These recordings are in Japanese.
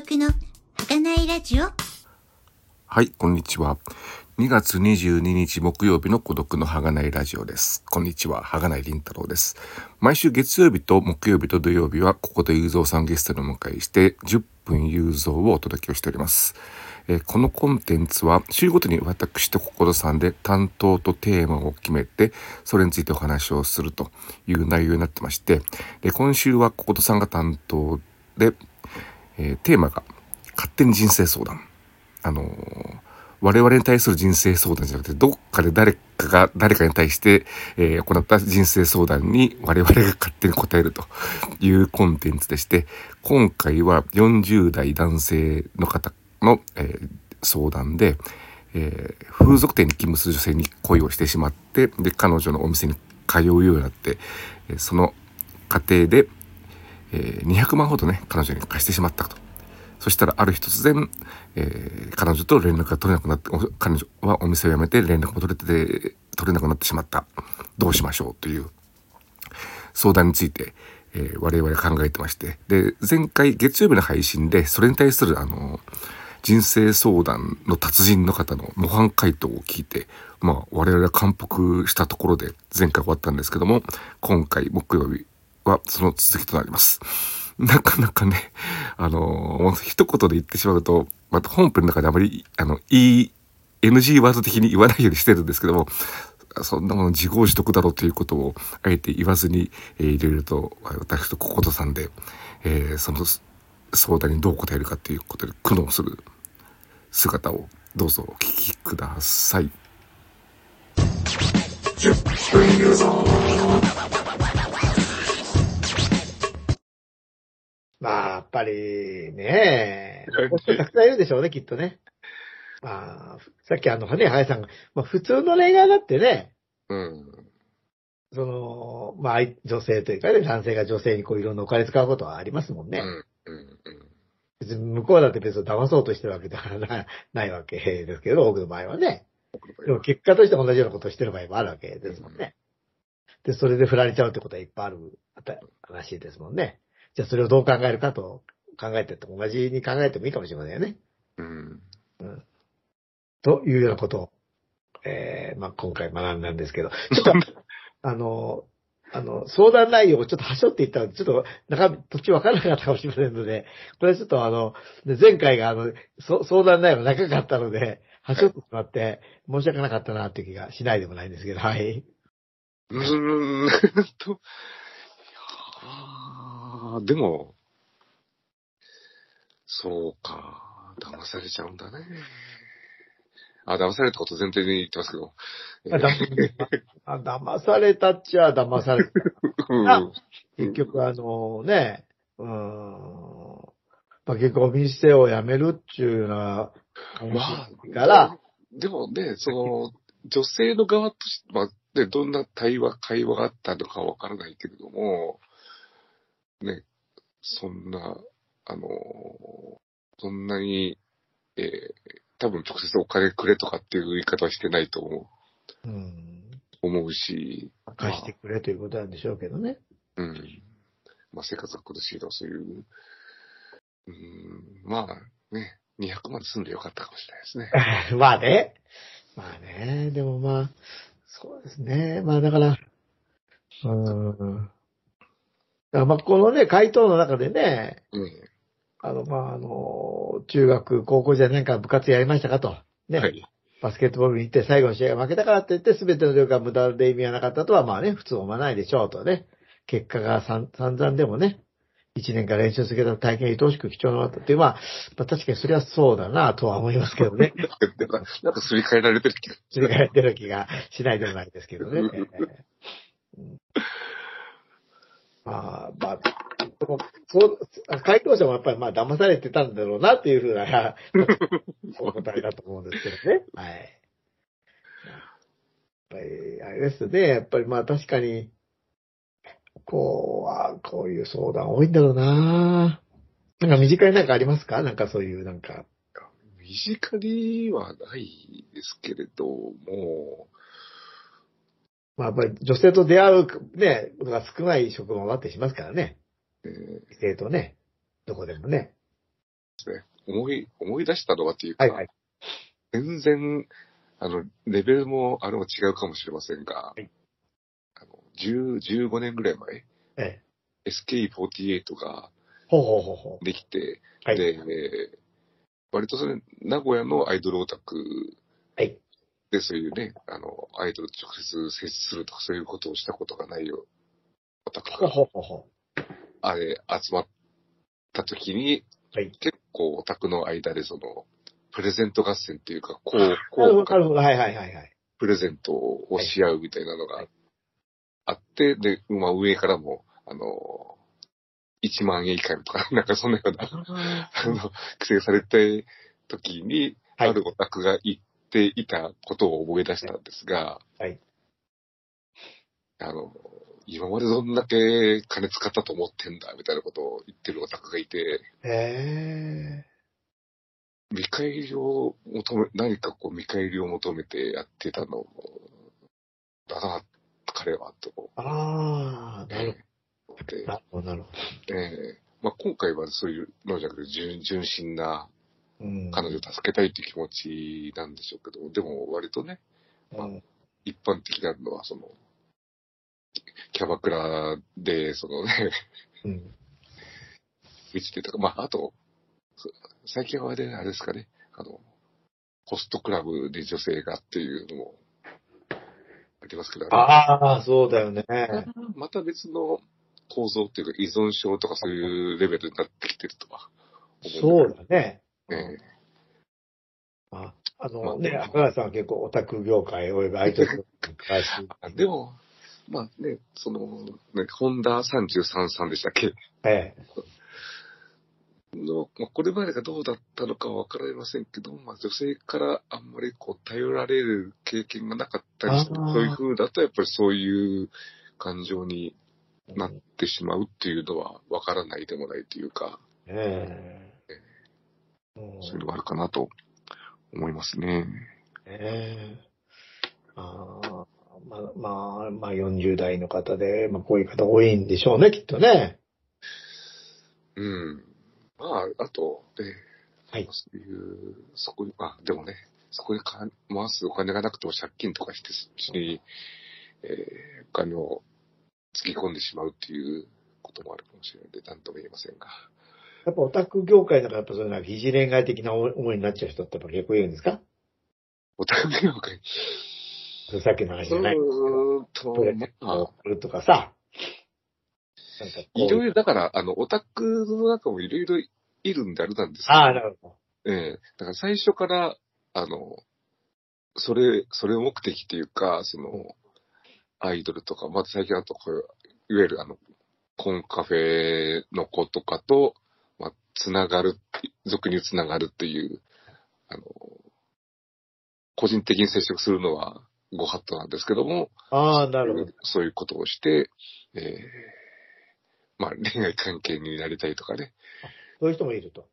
孤独の儚いラジオはい、こんにちは。2月22日木曜日の孤独の儚いラジオです。こんにちは、儚い凛太郎です。毎週月曜日と木曜日と土曜日は、ここで雄三さんゲストにお迎えして、10分雄三をお届けをしております。えーこのコンテンツは、週ごとに私と心さんで担当とテーマを決めて、それについてお話をするという内容になってまして、で今週は心さんが担当で、えーテーマが、勝手に人生相談。あのー我々に対する人生相談じゃなくて、どっかで誰かが誰かに対して、えー行った人生相談に我々が勝手に答えるというコンテンツでして、今回は40代男性の方の、えー相談で、えー風俗店に勤務する女性に恋をしてしまって、で、彼女のお店に通うようになって、その過程で、えー200万ほどね、彼女に貸してしまったと。そしたらある日突然、えー彼女と連絡が取れなくなって、彼女はお店を辞めて連絡も取れて、取れなくなってしまった。どうしましょうという相談について、えー我々は考えてまして。で、前回月曜日の配信で、それに対するあの、人生相談の達人の方の模範回答を聞いて、まあ我々は感服したところで前回終わったんですけども、今回木曜日はその続きとなります。なかなかね、あのー、一言で言ってしまうと、また本編の中であまり、あの、いい NG ワード的に言わないようにしてるんですけども、そんなもの自業自得だろうということをあえて言わずに、えーいろいろと私とココトさんで、えーその相談にどう答えるかということで苦悩する姿をどうぞお聞きください。まあ、やっぱりね、こういう人たくさんいるでしょうね、きっとね。まあ、さっきあの、ね、林さんが、まあ普通の恋愛だってね、うん。その、まあ、相女性というかね、男性が女性にこういろんなお金使うことはありますもんね。うん。うん。うん。別に向こうだって別に騙そうとしてるわけではなないわけですけど、多くの場合はね。でも結果として同じようなことをしてる場合もあるわけですもんね。で、それで振られちゃうってことはいっぱいある話ですもんね。じゃあそれをどう考えるかと考えてっても同じに考えてもいいかもしれませんよね。うん。というようなことを、えー、まあ今回学んだんですけど、ちょっと、あの、あの、相談内容をちょっと端折っていったので、ちょっと中身、途中わからなかったかもしれませんので、これはちょっとあの、で前回があの、そ相談内容が長かったので、端折ってしまって、申し訳なかったなっていう気がしないでもないんですけど、はい。うーん と、いやーでも、そうか、騙されちゃうんだね。あ、騙されたこと前提に言ってますけど。あ騙されたっちゃ騙された。うんあ結局あのね、うーん、まあ、結構お店を辞めるっていうような感まあじから、でもね、その、女性の側として、まあ、ね、どんな対話、会話があったのかわからないけれども、ね、そんな、あの、そんなに、えー多分直接お金くれとかっていう言い方はしてないと思ううん、思うし、貸してくれということなんでしょうけどね。うん。まあ、生活が苦しいとかそういう、うん、まあね、200万で済んでよかったかもしれないですね。まあね。まあね、でもまあ、そうですね。まあだから、うん。だからまあこのね、回答の中でね、うん。あの、まああの、中学、高校じゃ何か部活やりましたかと。ね。はい。バスケットボールに行って最後の試合が負けたからって言って全ての量が無駄で意味がなかったとはまあね、普通思わないでしょうとね。結果が散散々でもね、一年間練習続けた体験が愛おしく貴重なものだったっていう、まあ、まあ確かにそれはそうだなとは思いますけどね。なんか、なんかすり替えられてる気が。すり替えてる気がしないでもないですけどね。え ーあ、まあ、そのそう、回答者もやっぱりまあ騙されてたんだろうなっていうふうな お答えだと思うんですけどね。はい。やっぱり、あれですね。やっぱりまあ確かに、こう、あこういう相談多いんだろうななんか身近になんかありますか？なんかそういうなんか。身近にはないですけれども、まあやっぱり女性と出会うね、ことが少ない職場もあったりしますからね。えー異性とね、どこでもね。思い、思い出したのはっていうか、はいはい。全然、あの、レベルも、あれも違うかもしれませんが、はいあの、10、15年ぐらい前、ええ。SK48 がほうほうほうほう。できて、はい。で、えー割とそれ、名古屋のアイドルオタクはい。で、そういうね、あの、アイドルと直接接するとか、そういうことをしたことがないよ、オタクほうが、あれ、集まった時に、う。はい。結構オタクの間でその、プレゼント合戦っていうか、こう、こう。はいはいはいはい。プレゼントをし合うみたいなのがあって、で、まあ上からも、あの、1万円以下とか、なんかそんなような、あの、規制された時に、はいあるオタクが言っていたことを思い出したんですが、はい。あの、今までどんだけ金使ったと思ってんだ、みたいなことを言ってるオタクがいて、へえ。見返りを求め、何かこう見返りを求めてやってたのだな、彼は、とああ、なるほど。、なるほど、なるほええまあ、今回はそういうのじゃなくて純、純真な。彼女を助けたいっていう気持ちなんでしょうけど、でも割とね、うん。一般的なのは、その、キャバクラで、そのね、うん。見つけたか、まあ、あと、そ最近はね、あれですかね、あの、ホストクラブで女性がっていうのも、ありますけど、ああ、そうだよね。また別の構造っていうか依存症とかそういうレベルになってきてるとは思そうだね。う。えああまあのね、赤川さんは結構オタク業界及びアイドル業でも、まあね、その、ね、ホンダ33さんでしたっけええ。の、まあ、これまでがどうだったのかはわかりませんけど、まあ、女性からあんまりこう頼られる経験がなかったりして、そういう風だとやっぱりそういう感情になってしまうっていうのはわからないでもないというか、ええ。うんそういうのがあるかなと思いますね。ええああ、まあ、まあ、まあ40代の方で、まあこういう方多いんでしょうね、きっとね。うん。まあ、あと、ね、はいそういう、そこに、まあ、でもね、そこにか回すお金がなくても借金とかして、そっちに、えーお金をつぎ込んでしまうっていうこともあるかもしれないんで、なんとも言えませんが。やっぱオタク業界だからやっぱそういうなんか疑似恋愛的な思いになっちゃう人ってやっぱ結構いるんですか？お互いの会。さっきの話じゃない。うーんとプレゼン、トまあを、送るとかさ。なんかこういろいろ、だから、あの、オタクの中もいろいろいるんであれなんですけど、ああ、なるほど。ええだから最初から、あの、それ、それを目的っていうか、その、アイドルとか、また最近だとこういう、いわゆるあの、コンカフェの子とかと、まあ、つながる俗につながるっていう、あの、個人的に接触するのはご法度なんですけども、ああ、なるほど。そういうことをして、ええまあ、恋愛関係になりたいとかね、そういう人もいると。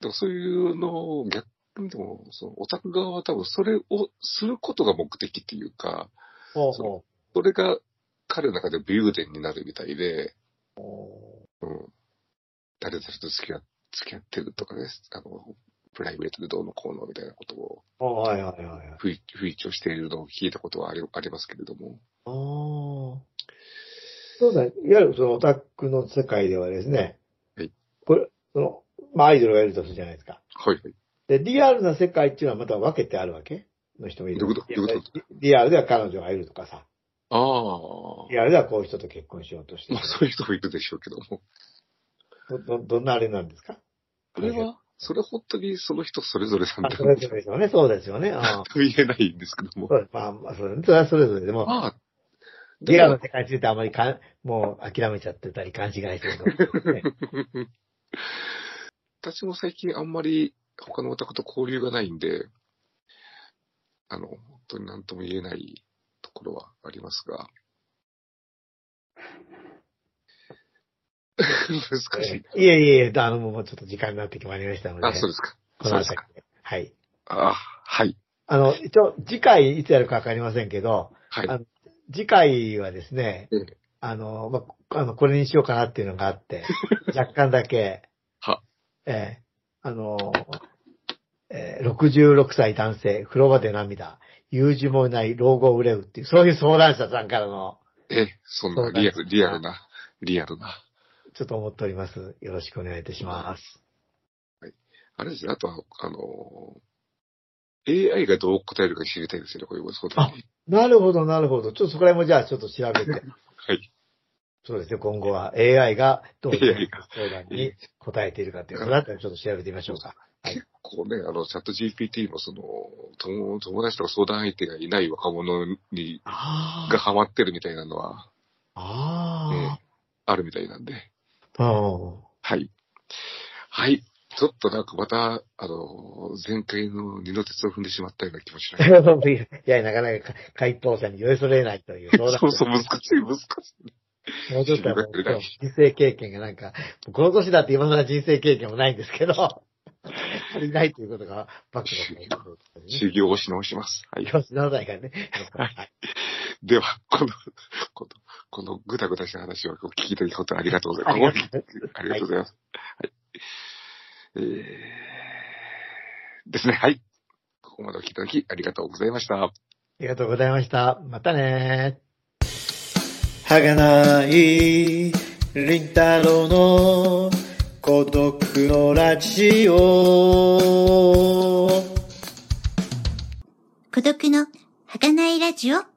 でもそういうのを逆にでも、そのオタク側は多分それをすることが目的っていうか、ほうそほそれが彼の中で武勇伝になるみたいで、うほうん、誰々と付き合付き合ってるとかね、あの、プライベートでどうのこうのみたいなことをう。はいはいはいはい。不意調しているのを聞いたことはありありますけれども、ああ。そうだ、いわゆるそのオタクの世界ではですね、はい。これ、その、まあアイドルがいるとするじゃないですか。はいはい。で、リアルな世界っていうのはまた分けてあるわけの人もいる。どういうこと？どういうこと？リリアルでは彼女がいるとかさ。ああ、リアルではこういう人と結婚しようとしてるまあそういう人もいるでしょうけども、ど、ど、どんなあれなんですか？これは、それ本当にその人それぞれなんあ、だそれぞれですよね。そうですよね。ああ。と言えないんですけども。まあ、まあ、それはそれぞれでも、まあ、リアルの世界についてあまりかん、もう諦めちゃってたり勘違いしてると、ね。私も最近あんまり他のオタクと交流がないんで、あの、本当に何とも言えないところはありますが。難しい。いえいえいえ、あの、もうちょっと時間になってきまいりましたので。あ、そうですか。この辺りで。はい。あ、はい。あの、一応、次回いつやるかわかりませんけど、はい。あ次回はですね、えあの、まあ、あの、これにしようかなっていうのがあって、若干だけ、は。ええあの、えー66歳男性、風呂場で涙、友人もいない老後を憂うっていう、そういう相談者さんからの、え、そんなリアル、リアルな、リアルな。ちょっと思っております。よろしくお願いいたします。あれですね、あとは、あの、AI がどう答えるか知りたいですよね、こういう相談に。なるほど、なるほど。ちょっとそこら辺もじゃあちょっと調べて。はい。そうですね、今後は AI がどういう相談に答えているかということだったらちょっと調べてみましょうか。結構ね、あの、チャット GPT もその、友友達とか相談相手がいない若者に、あがハマってるみたいなのは、ああるみたいなんで。はい。はい。ちょっとなんかまた、あの、前回の二の鉄を踏んでしまったような気もしない。いや、なかなか回答者に寄り添えないというそうそう、難しい、難しい。もうちょっとあの人生経験がなんか、この年だって今まで人生経験もないんですけど、足りないということがバックだったりね。修行をし直します。はい。よし、ならないからね。はいでは、この、この、このぐだぐだした話をお聞きいただきことありがとうございます。ありがとうございます。はい。えー、ですね、はい。ここまでお聞きいただきありがとうございました。ありがとうございました。またねはがない、りんたろうの孤独のラジオ。孤独の儚いラジオ